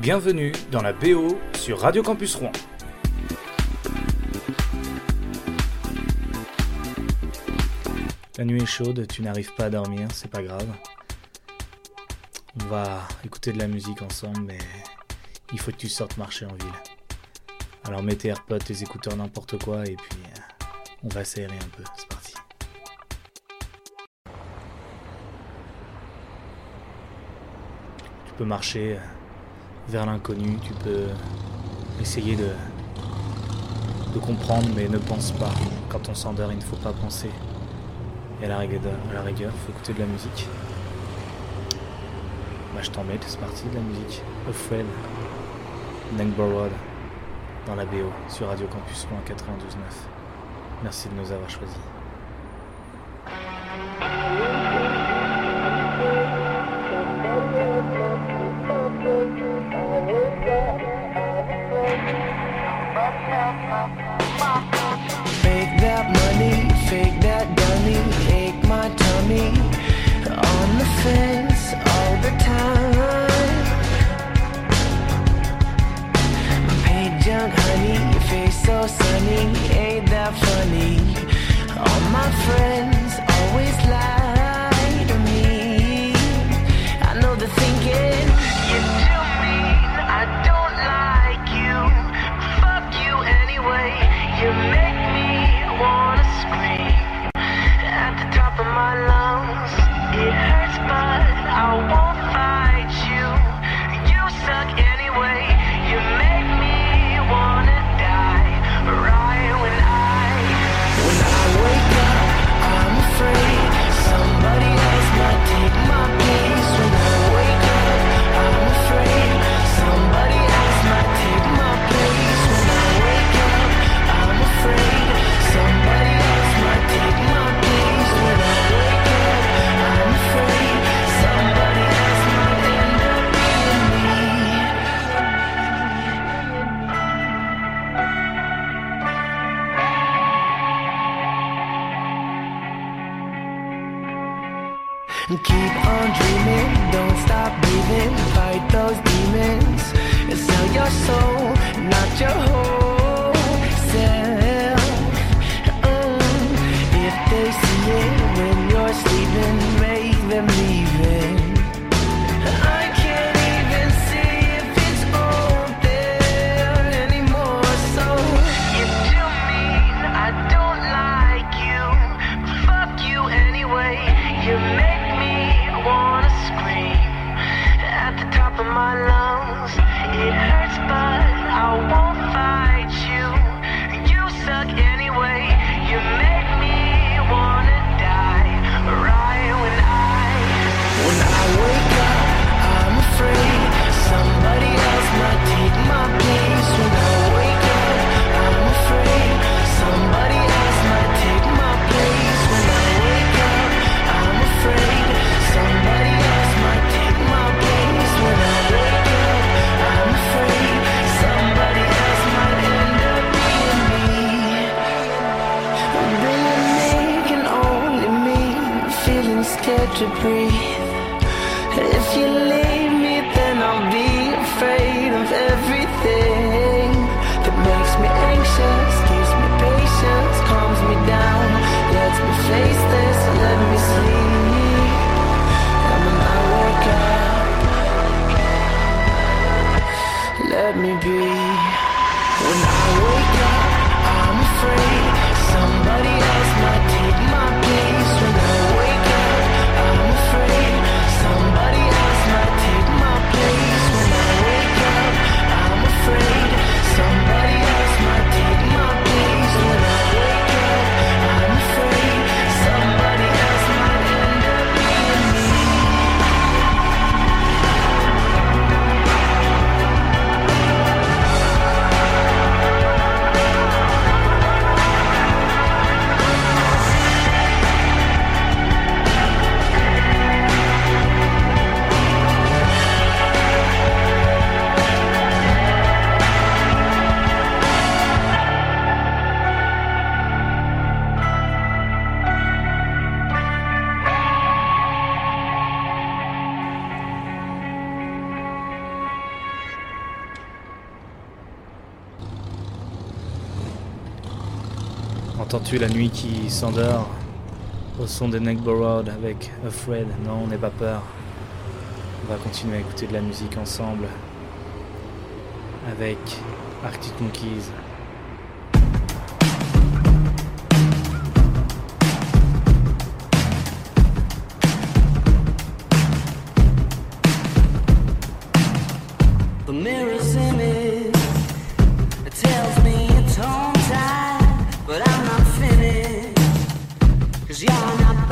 Bienvenue dans la BO sur Radio Campus Rouen. La nuit est chaude, tu n'arrives pas à dormir, c'est pas grave. On va écouter de la musique ensemble, mais il faut que tu sortes marcher en ville. Alors mets tes AirPods, tes écouteurs, n'importe quoi, et puis euh, on va s'aérer un peu, c'est parti. Tu peux marcher euh, vers l'inconnu, tu peux essayer de, comprendre, mais ne pense pas. Quand on s'endort, il ne faut pas penser. Et à la rigueur, à la rigueur, faut écouter de la musique. Bah, je t'embête, c'est parti de la musique. A Fred, dans la BO, sur Radio Campus 92.9. Merci de nous avoir choisis. La nuit qui s'endort au son de Neckbo Road avec Afraid Non, n'aie pas peur. On va continuer à écouter de la musique ensemble avec Arctic Monkeys. I'm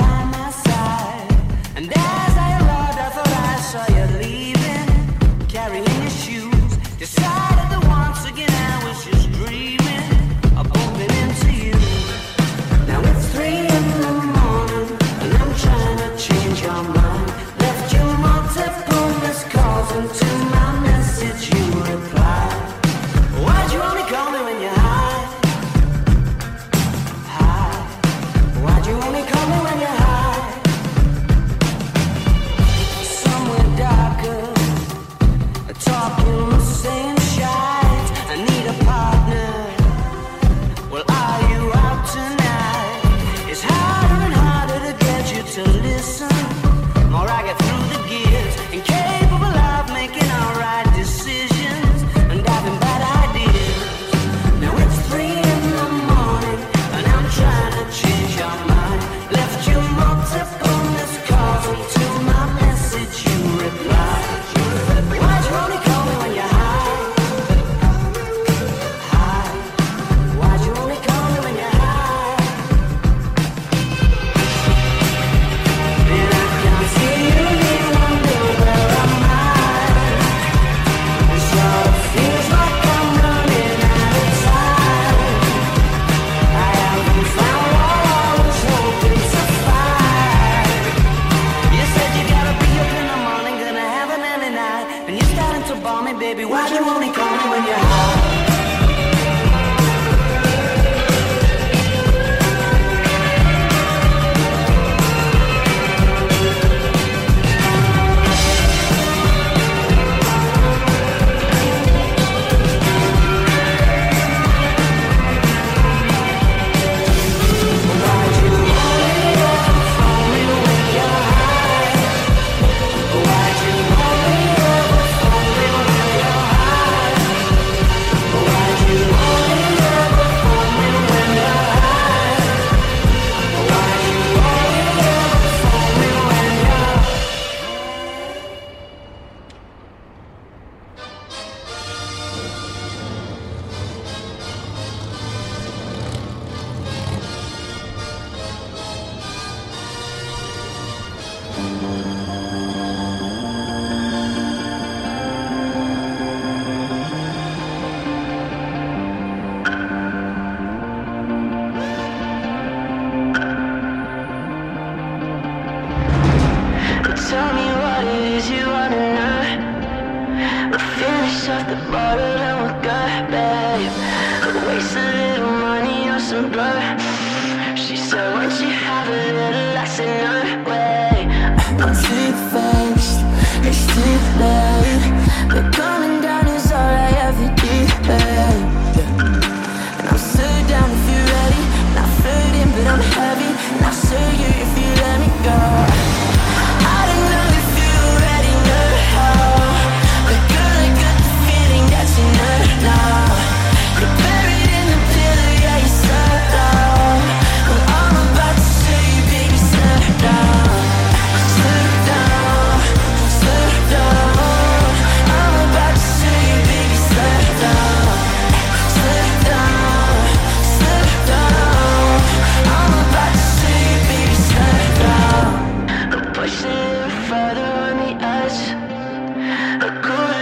was a good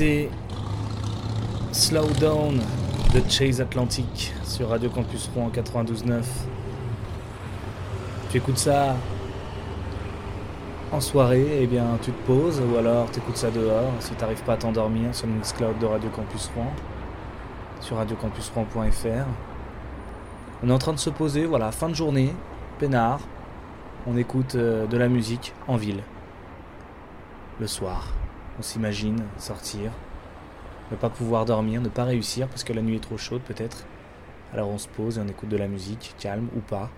C'était Slowdown de Chase Atlantic sur Radio Campus Rouen 92.9. Tu écoutes ça en soirée, eh bien tu te poses ou alors tu écoutes ça dehors si tu n'arrives pas à t'endormir sur le Mixcloud de Radio Campus Rouen, sur radiocampusrouen.fr. On est en train de se poser, voilà, fin de journée, peinard, on écoute euh, de la musique en ville le soir. On s'imagine sortir, ne pas pouvoir dormir, ne pas réussir parce que la nuit est trop chaude peut-être. Alors on se pose et on écoute de la musique, calme ou pas,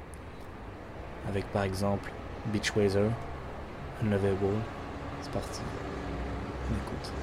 avec par exemple Beach Weather, Unlovable. C'est parti, on écoute.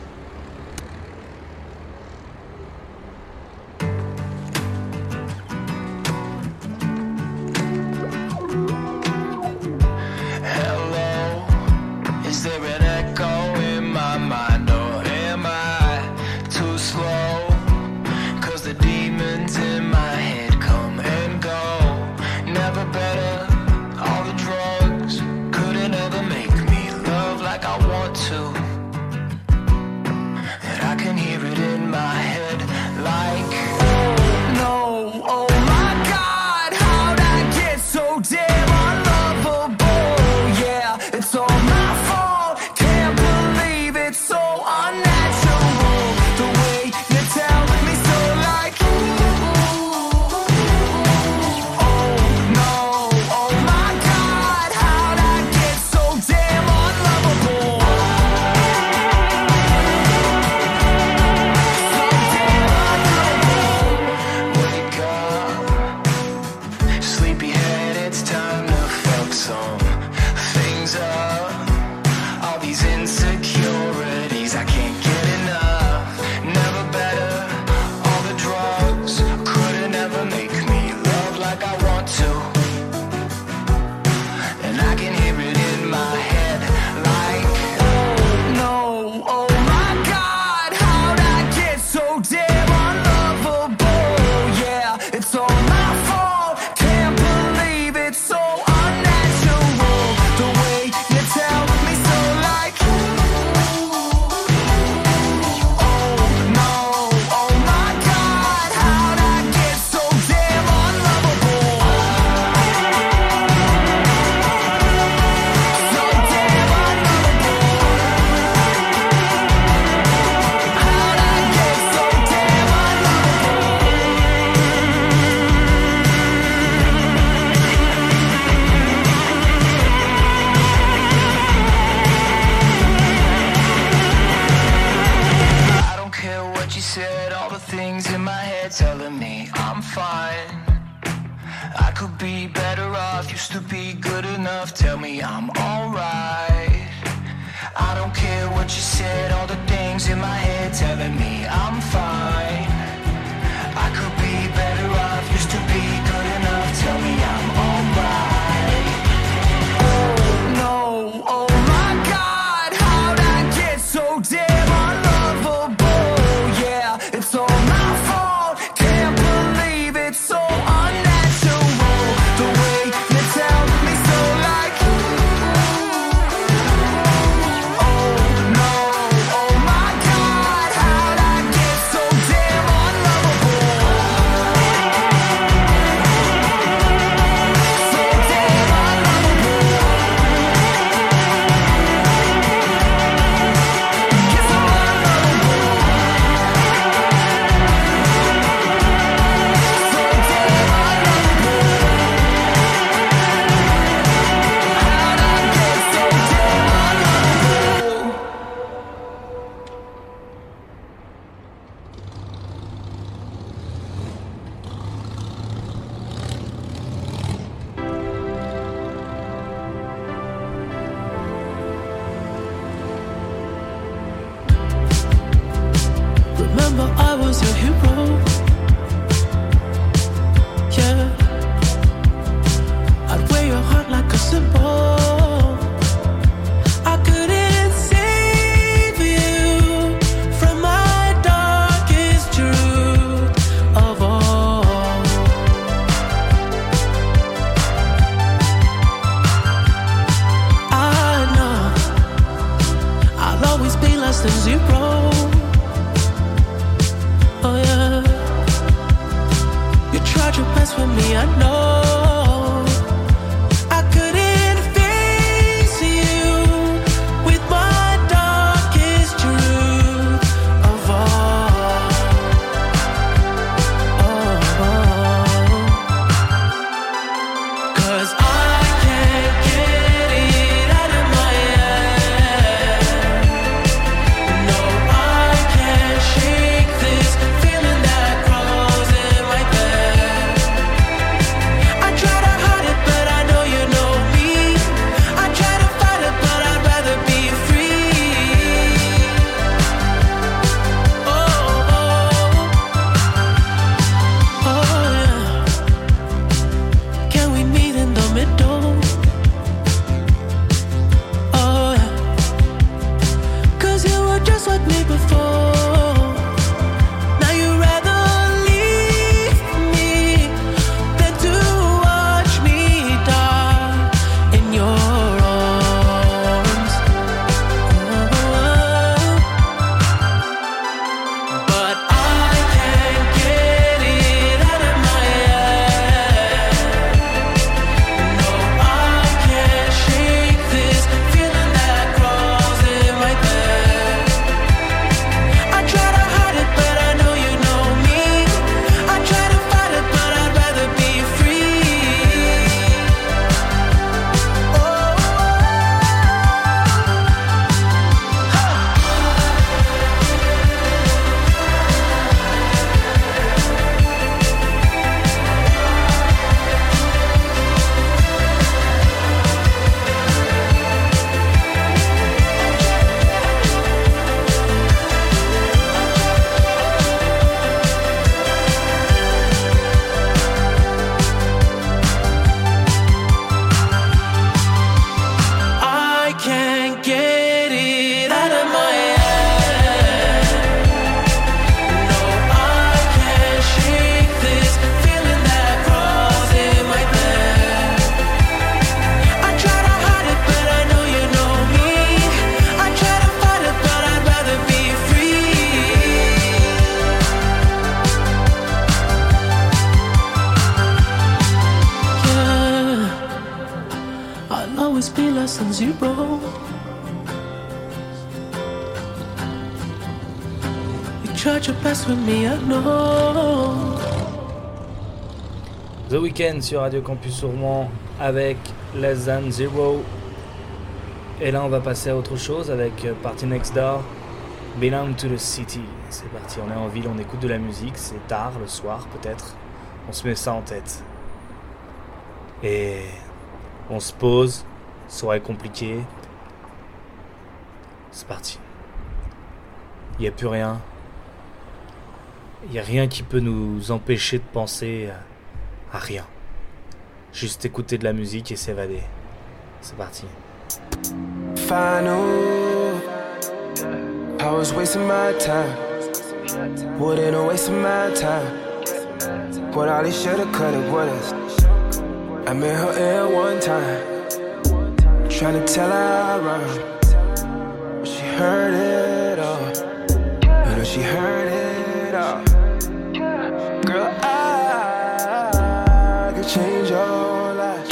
The Weeknd sur Radio Campus Rouen avec Less Than Zero. Et là, on va passer à autre chose avec euh, Party Next Door, Belong to the City. C'est parti, on est en ville, on écoute de la musique, c'est tard, le soir peut-être. On se met ça en tête. Et on se pose, soirée compliquée. C'est parti. Il n'y a plus rien. Il n'y a rien qui peut nous empêcher de penser à rien. Juste écouter de la musique et s'évader. C'est parti. Final. I was wasting my time. Wouldn't have wasted my time. But all they should've cut it with us. I met her ear one time. Trying to tell her I rhyme. But she heard it all. You know, she heard it all. Girl, I could change your life.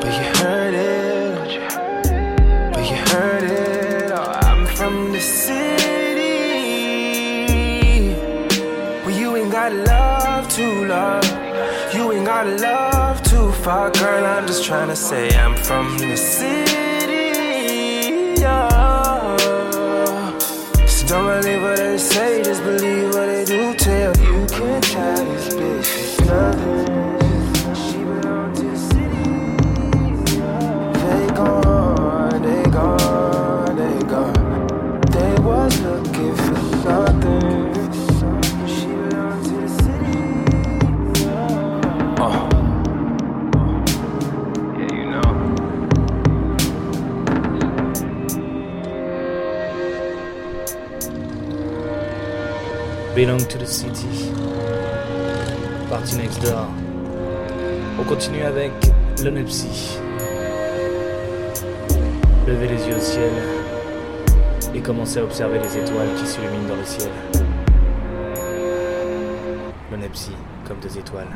But you heard it. But you heard it all. I'm from the city. Well, you ain't got love to love. You ain't got love fuck, girl. I'm just trying to say I'm from the city. Yeah. So don't believe what they say, just believe what they do tell. You can't try this bitch. Nothing. Continue avec l'onepsie. Levez les yeux au ciel et commencez à observer les étoiles qui s'illuminent dans le ciel. L'onepsie, comme deux étoiles.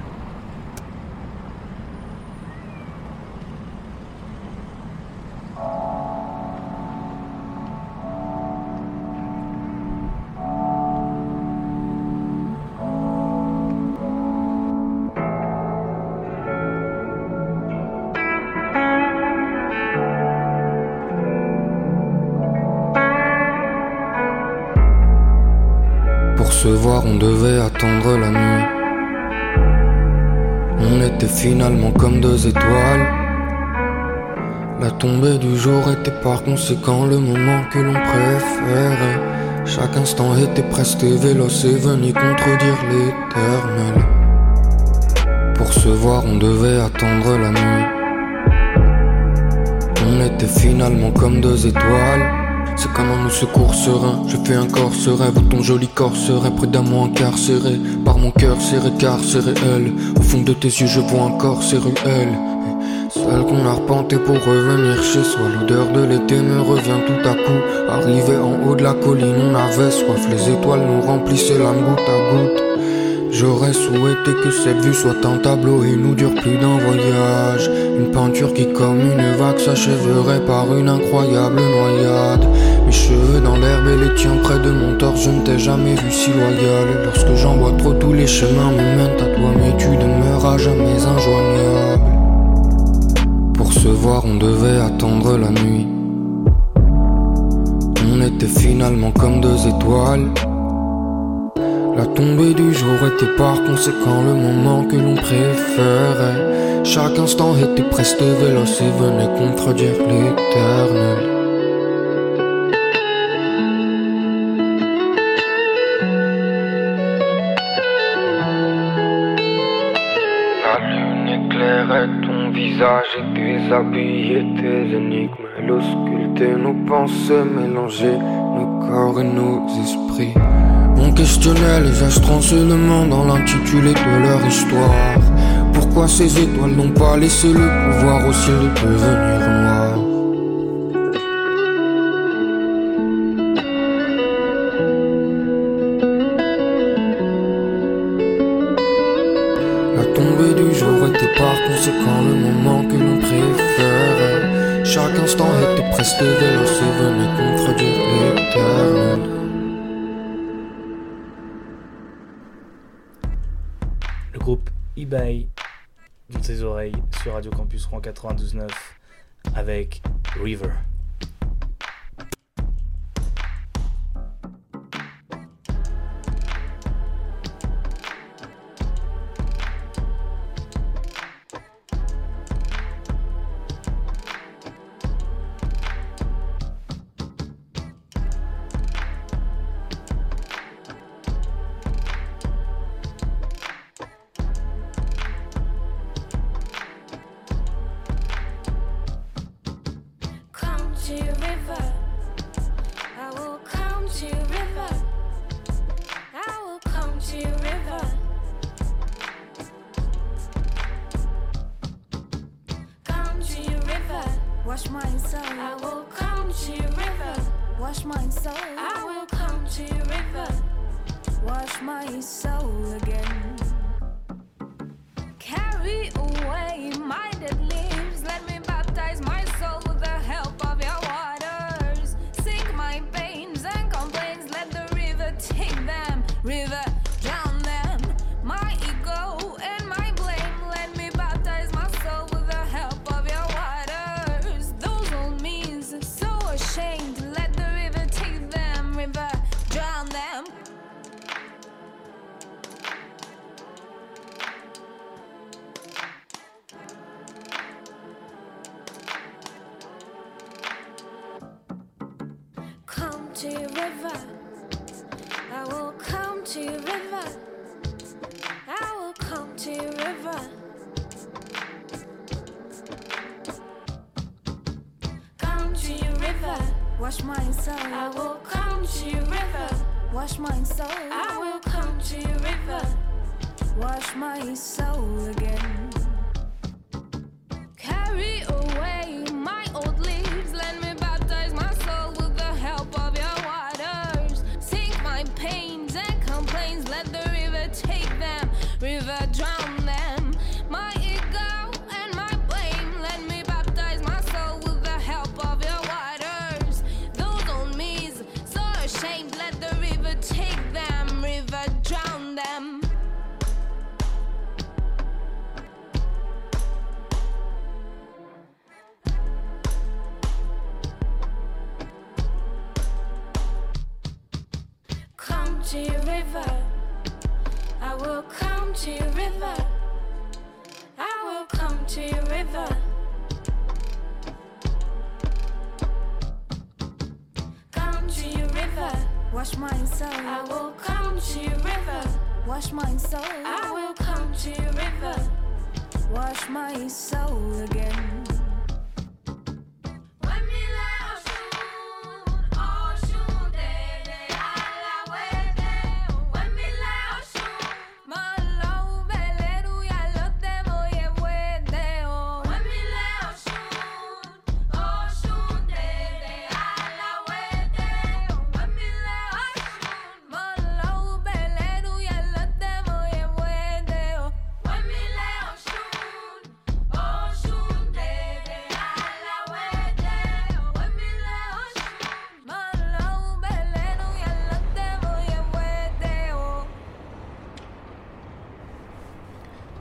Était par conséquent le moment que l'on préférait. Chaque instant était presque véloce et venait contredire l'éternel. Pour se voir, on devait attendre la nuit. On était finalement comme deux étoiles. C'est comme un secours serein. Je fais un corps serein, ton joli corps serait prudemment incarcéré. Par mon cœur serré car c'est réel. Au fond de tes yeux, je vois encore ces ruelles. Celle qu'on a arpentée pour revenir chez soi. L'odeur de l'été me revient tout à coup. Arrivé en haut de la colline, on avait soif. Les étoiles nous remplissaient l'âme goutte à goutte. J'aurais souhaité que cette vue soit un tableau et nous dure plus d'un voyage. Une peinture qui, comme une vague, s'achèverait par une incroyable noyade. Mes cheveux dans l'herbe et les tiens près de mon torse, je ne t'ai jamais vu si loyal. Lorsque j'en vois trop, tous les chemins me mènent à toi, mais tu demeuras jamais injoignable. On devait attendre la nuit. On était finalement comme deux étoiles. La tombée du jour était par conséquent le moment que l'on préférait. Chaque instant était presque véloce et venait contredire l'éternel. Et déshabillait tes énigmes. Elle nos pensées, mélangeait nos corps et nos esprits. On questionnait les astres dans l'intitulé de leur histoire. Pourquoi ces étoiles n'ont pas laissé le pouvoir au ciel de devenir 1999 avec River.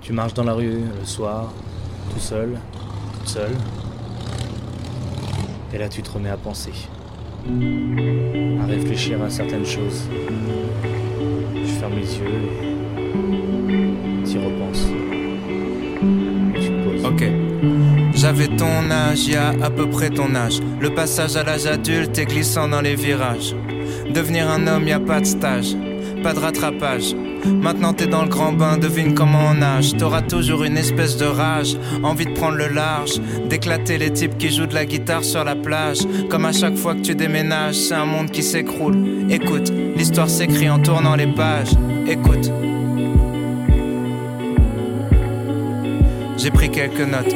Tu marches dans la rue le soir, tout seul, toute seule. Et là, tu te remets à penser, à réfléchir à certaines choses. Tu fermes les yeux. Et tu poses. Ok. J'avais ton âge, y a à peu près ton âge. Le passage à l'âge adulte est glissant dans les virages. Devenir un homme, y a pas de stage pas de rattrapage. Maintenant t'es dans le grand bain, devine comment on nage. T'auras toujours une espèce de rage, envie de prendre le large, d'éclater les types qui jouent de la guitare sur la plage. Comme à chaque fois que tu déménages, c'est un monde qui s'écroule. Écoute, l'histoire s'écrit en tournant les pages. Écoute. J'ai pris quelques notes.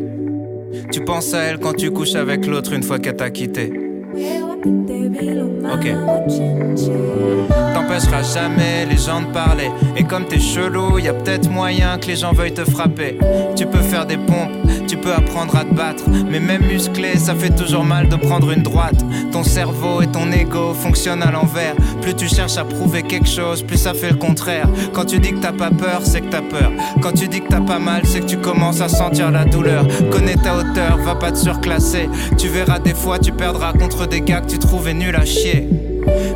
Tu penses à elle quand tu couches avec l'autre une fois qu'elle t'a quitté. Ok. T'empêcheras jamais les gens de parler. Et comme t'es chelou, y a peut-être moyen que les gens veuillent te frapper. Tu peux faire des pompes, tu peux apprendre à te battre. Mais même musclé, ça fait toujours mal de prendre une droite. Ton cerveau et ton ego fonctionnent à l'envers. Plus tu cherches à prouver quelque chose, plus ça fait le contraire. Quand tu dis que t'as pas peur, c'est que t'as peur. Quand tu dis que t'as pas mal, c'est que tu commences à sentir la douleur. Connais ta hauteur, va pas te surclasser. Tu verras des fois, tu perdras contre des gars que tu trouvais nuls à chier.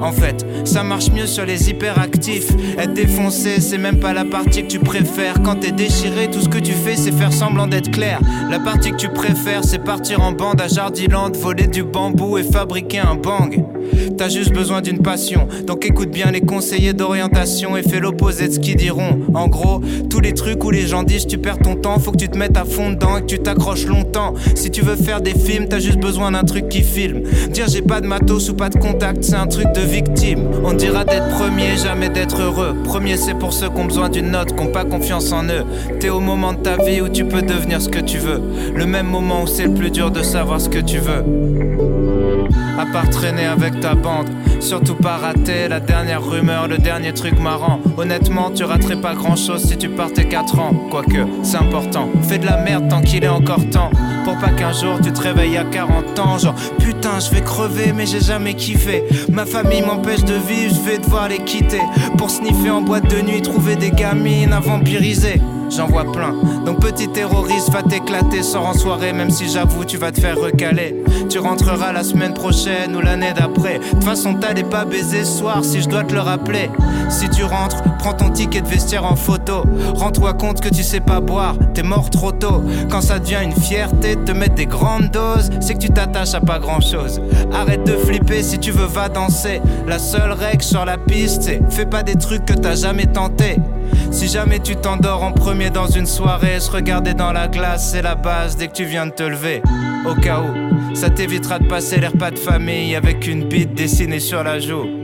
En fait, ça marche mieux sur les hyperactifs. Être défoncé, c'est même pas la partie que tu préfères. Quand t'es déchiré, tout ce que tu fais, c'est faire semblant d'être clair. La partie que tu préfères, c'est partir en bande à Jardiland, voler du bambou et fabriquer un bang. T'as juste besoin d'une passion, donc écoute bien les conseillers d'orientation et fais l'opposé de ce qu'ils diront. En gros, tous les trucs où les gens disent tu perds ton temps, faut que tu te mettes à fond dedans et que tu t'accroches longtemps. Si tu veux faire des films, t'as juste besoin d'un truc qui filme. Dire j'ai pas de matos ou pas de contact, c'est un truc de On dira d'être premier, jamais d'être heureux. Premier, c'est pour ceux qui ont besoin d'une note, qui ont pas confiance en eux. T'es au moment de ta vie où tu peux devenir ce que tu veux. Le même moment où c'est le plus dur de savoir ce que tu veux. À part traîner avec ta bande, surtout pas rater la dernière rumeur, le dernier truc marrant. Honnêtement, tu raterais pas grand chose si tu partais 4 ans. Quoique, c'est important. Fais de la merde tant qu'il est encore temps. Pour pas qu'un jour tu te réveilles à 40 ans, genre putain, je vais crever, mais j'ai jamais kiffé. Ma famille m'empêche de vivre, je vais devoir les quitter. Pour sniffer en boîte de nuit, trouver des gamines à vampiriser j'en vois plein. Donc petit terroriste, va t'éclater, sors en soirée, même si j'avoue tu vas te faire recaler. Tu rentreras la semaine prochaine ou l'année d'après. De toute façon, t'allais pas baiser ce soir si je dois te le rappeler. Si tu rentres, prends ton ticket de vestiaire en photo. Rends-toi compte que tu sais pas boire, t'es mort trop tôt. Quand ça devient une fierté de te mettre des grandes doses, c'est que tu t'attaches à pas grand chose. Arrête de flipper si tu veux, va danser. La seule règle sur la piste, c'est fais pas des trucs que t'as jamais tenté. Si jamais tu t'endors en premier dans une soirée, se regarder dans la glace, c'est la base dès que tu viens de te lever. Au cas où, Ça t'évitera de passer les repas de famille avec une bite dessinée sur la joue.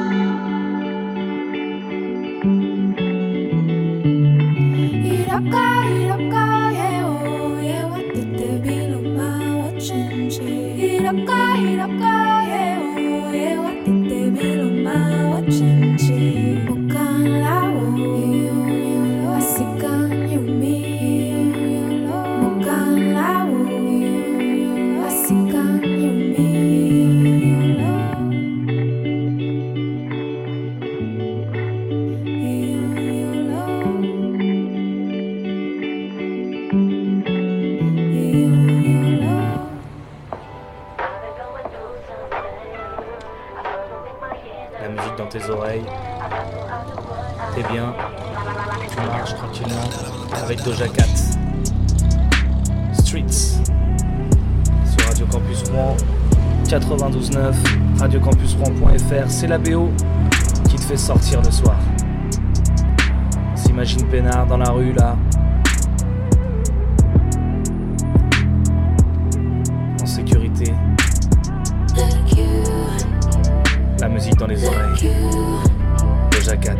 Go. Dans les oreilles. Doja Cat.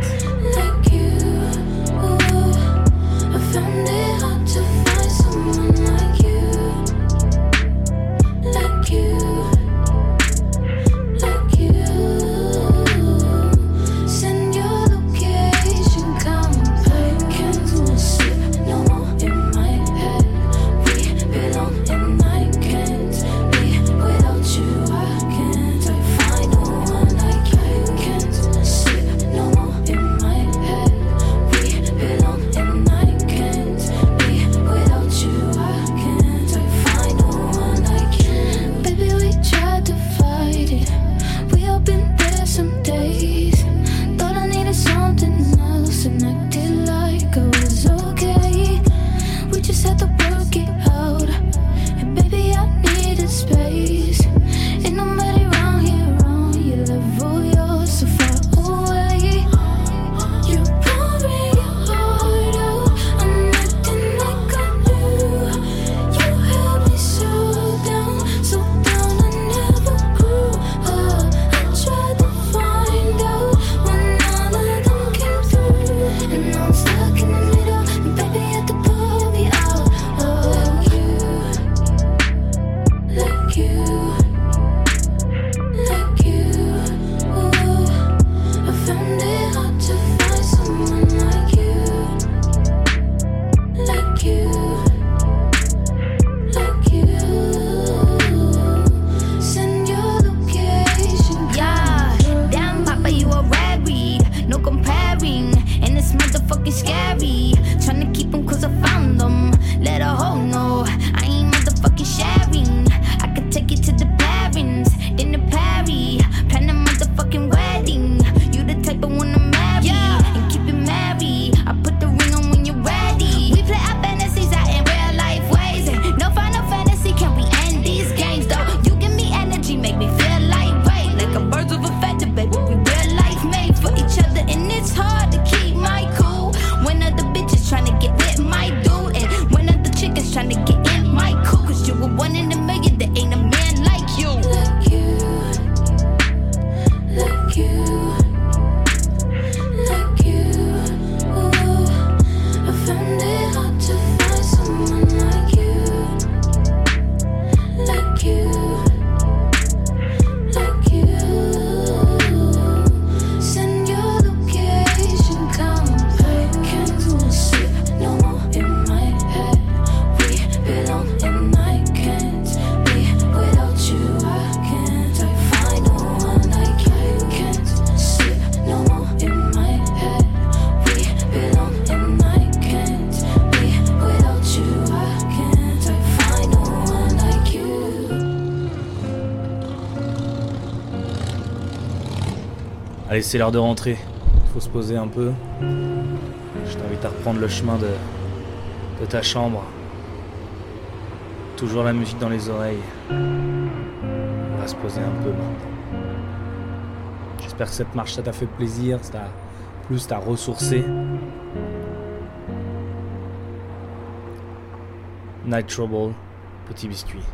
Tryna keep them cause I found them. Let a hoe know I ain't motherfucking sharing. C'est l'heure de rentrer. Faut se poser un peu. Je t'invite à reprendre le chemin de, de ta chambre. Toujours la musique dans les oreilles. On va se poser un peu maintenant. J'espère que cette marche, ça t'a fait plaisir, ça t'a plus t'a ressourcé. Night Trouble, petit biscuit.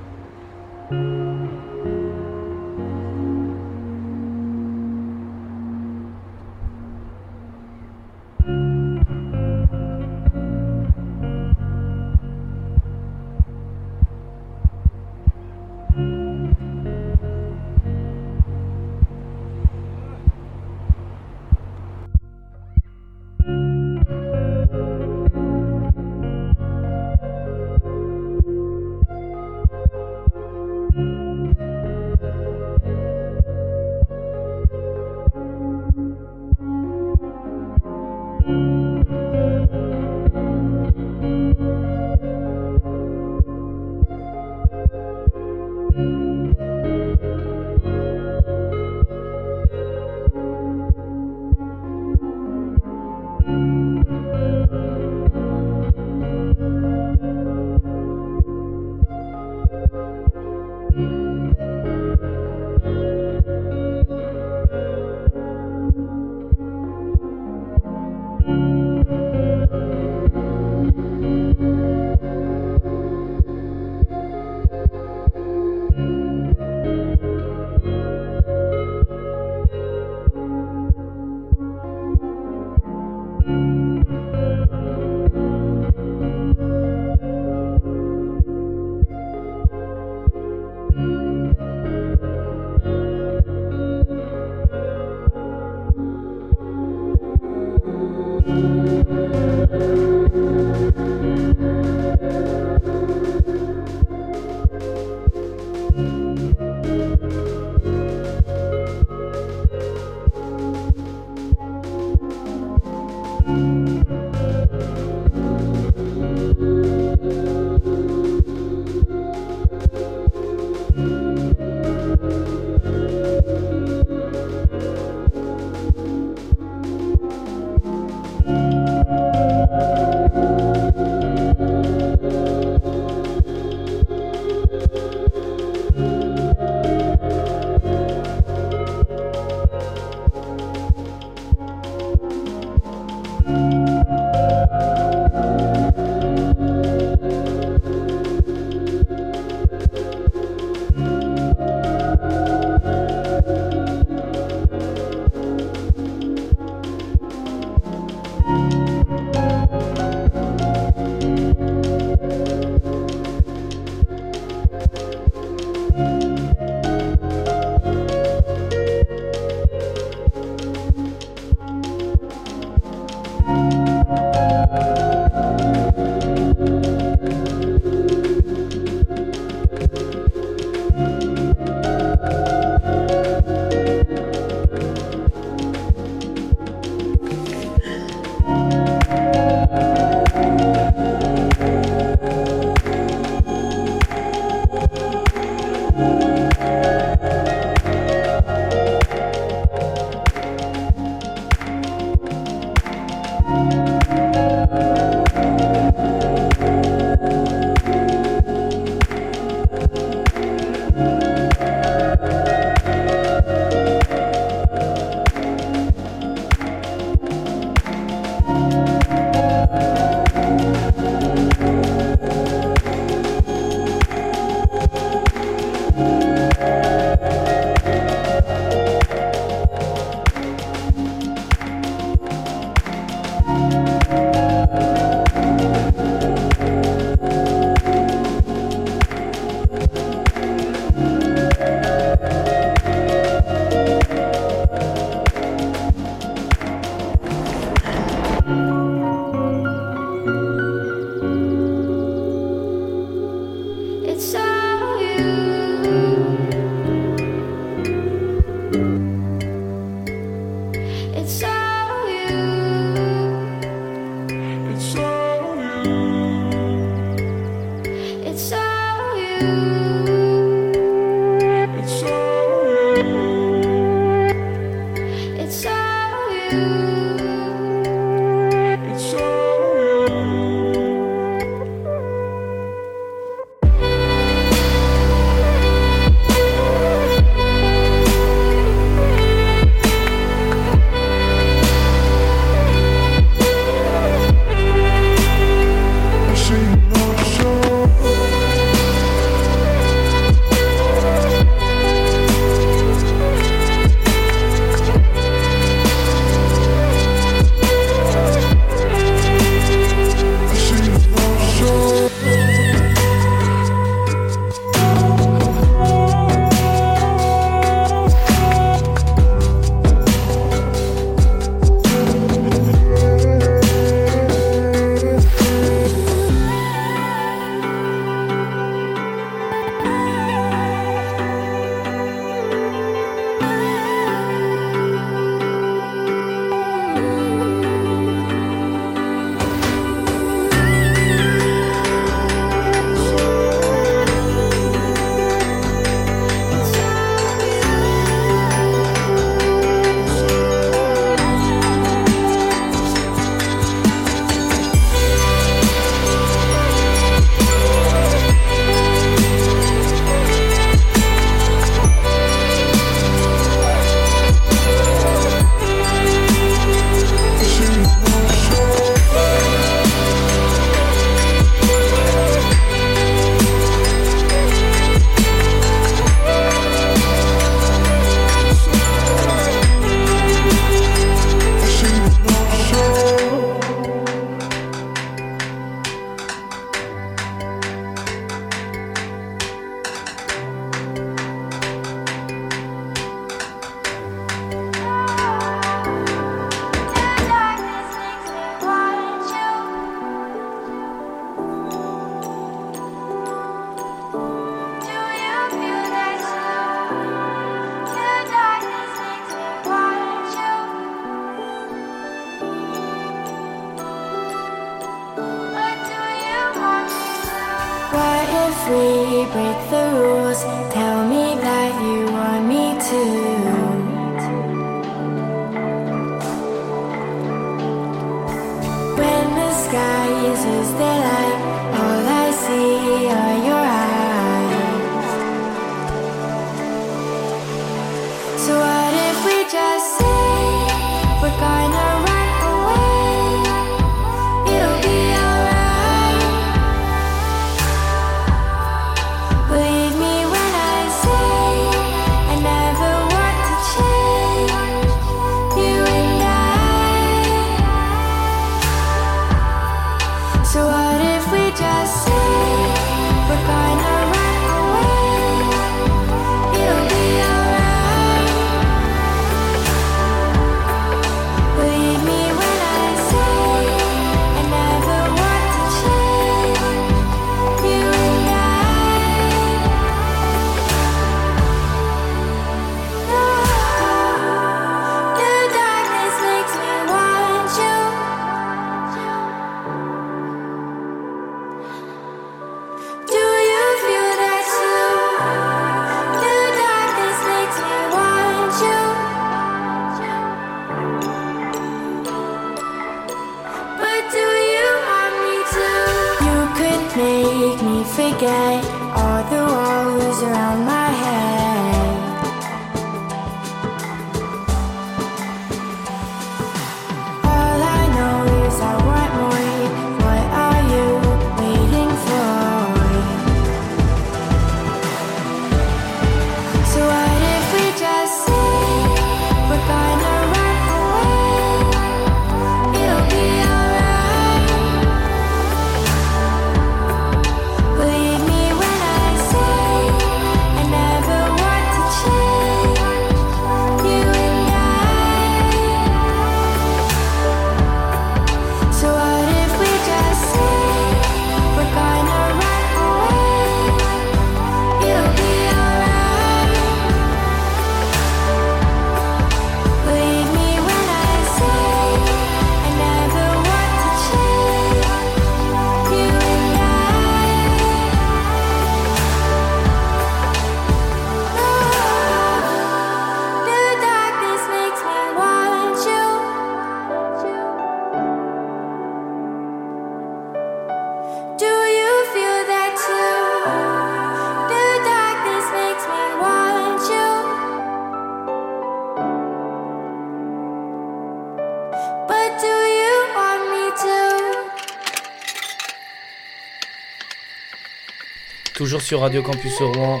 toujours sur Radio Campus au Rouen.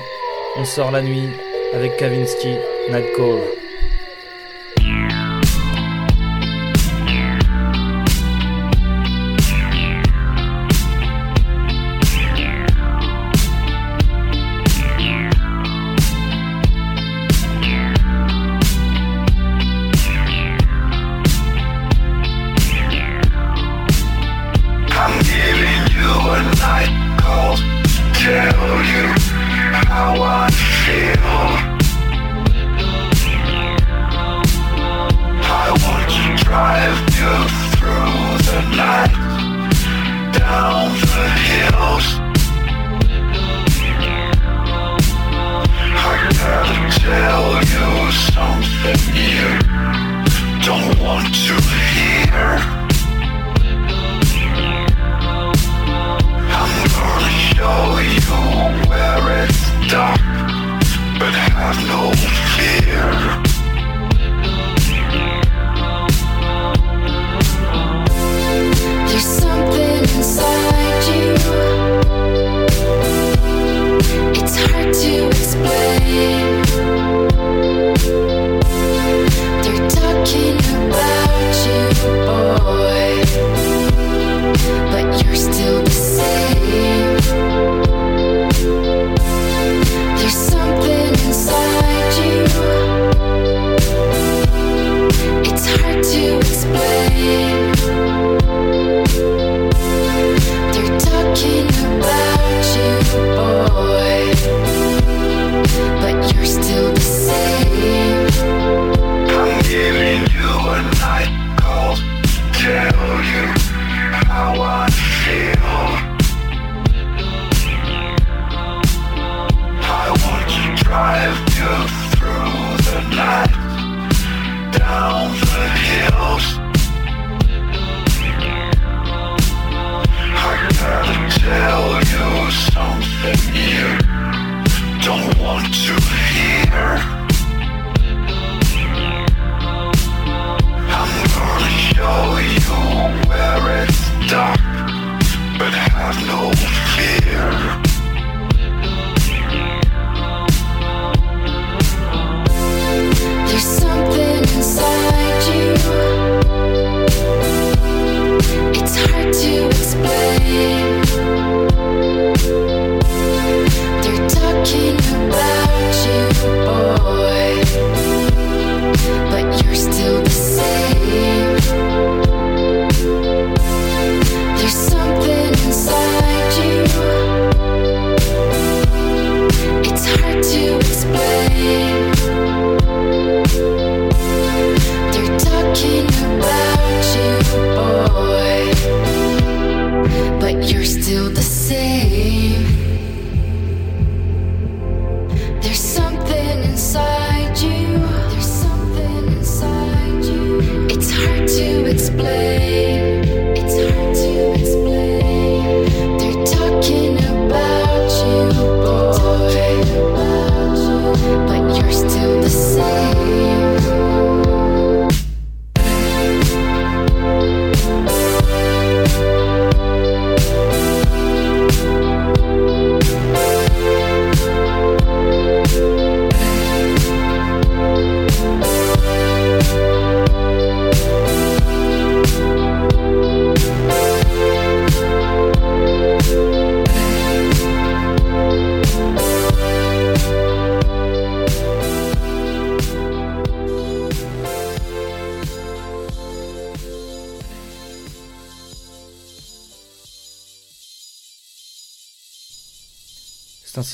On sort la nuit avec Kavinsky, Night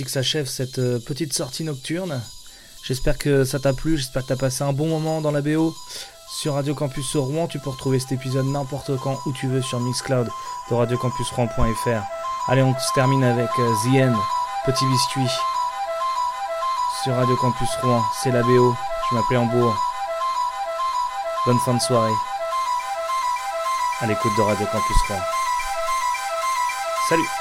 que s'achève cette euh, petite sortie nocturne. J'espère que ça t'a plu, j'espère que t'as passé un bon moment dans la BO. Sur Radio Campus Rouen, tu peux retrouver cet épisode n'importe quand où tu veux sur Mixcloud de radiocampusrouen.fr. Allez, on se termine avec euh, The End, Petit Biscuit. Sur Radio Campus Rouen, c'est la BO. Je m'appelle Hambourg. Bonne fin de soirée. À l'écoute de Radio Campus Rouen. Salut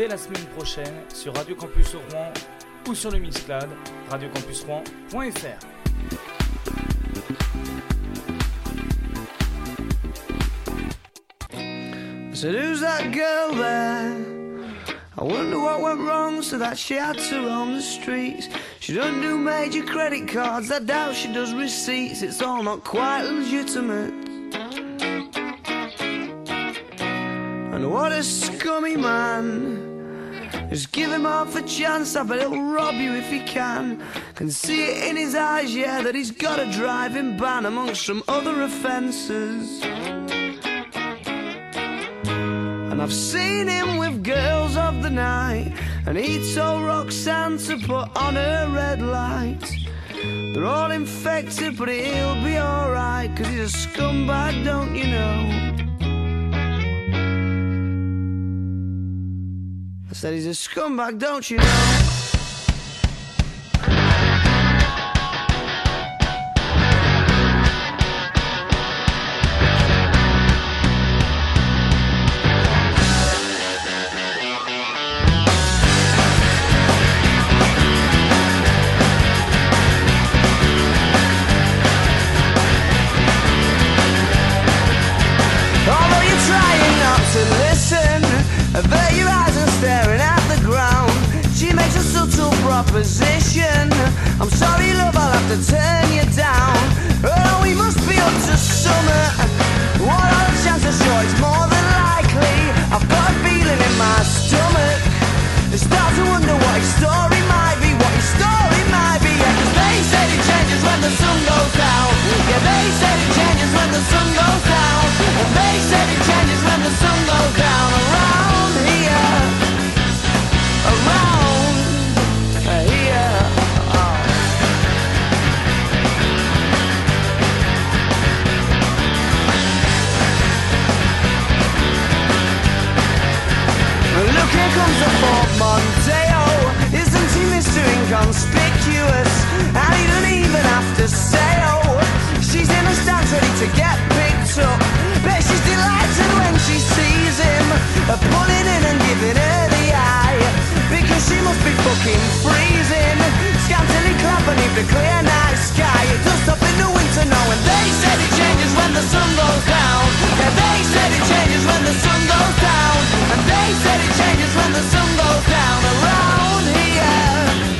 dès la semaine prochaine sur Radio Campus Rouen ou sur le Mixcloud radiocampusrouen.fr. Said, who's that girl there? I wonder what went wrong so that she had to roam the streets. She don't do major credit cards, I doubt she does receipts. It's all not quite legitimate. And what a scummy man. Just give him half a chance, I bet he'll rob you if he can. Can see it in his eyes, yeah, that he's got a driving ban amongst some other offences. And I've seen him with girls of the night, and he told Roxanne to put on her red light. They're all infected, but he'll be alright, cause he's a scumbag, don't you know? Said he's a scumbag, don't you know? Proposition. I'm sorry, love, I'll have to turn Inconspicuous? And he don't even have to say oh. She's in a stance ready to get picked up. Bet she's delighted when she sees him. Pulling in and giving her the eye. Because she must be fucking freezing. Scantily clad beneath the clear night sky. It stop in the winter now. And they said it changes when the sun goes down. Yeah, they said it changes when the sun goes down. And they said it changes when the sun goes down around here.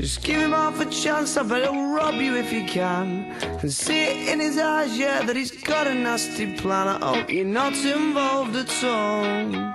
Just give him half a chance, I he'll rob you if he can. And see it in his eyes, yeah, that he's got a nasty plan. I hope you're not involved at all.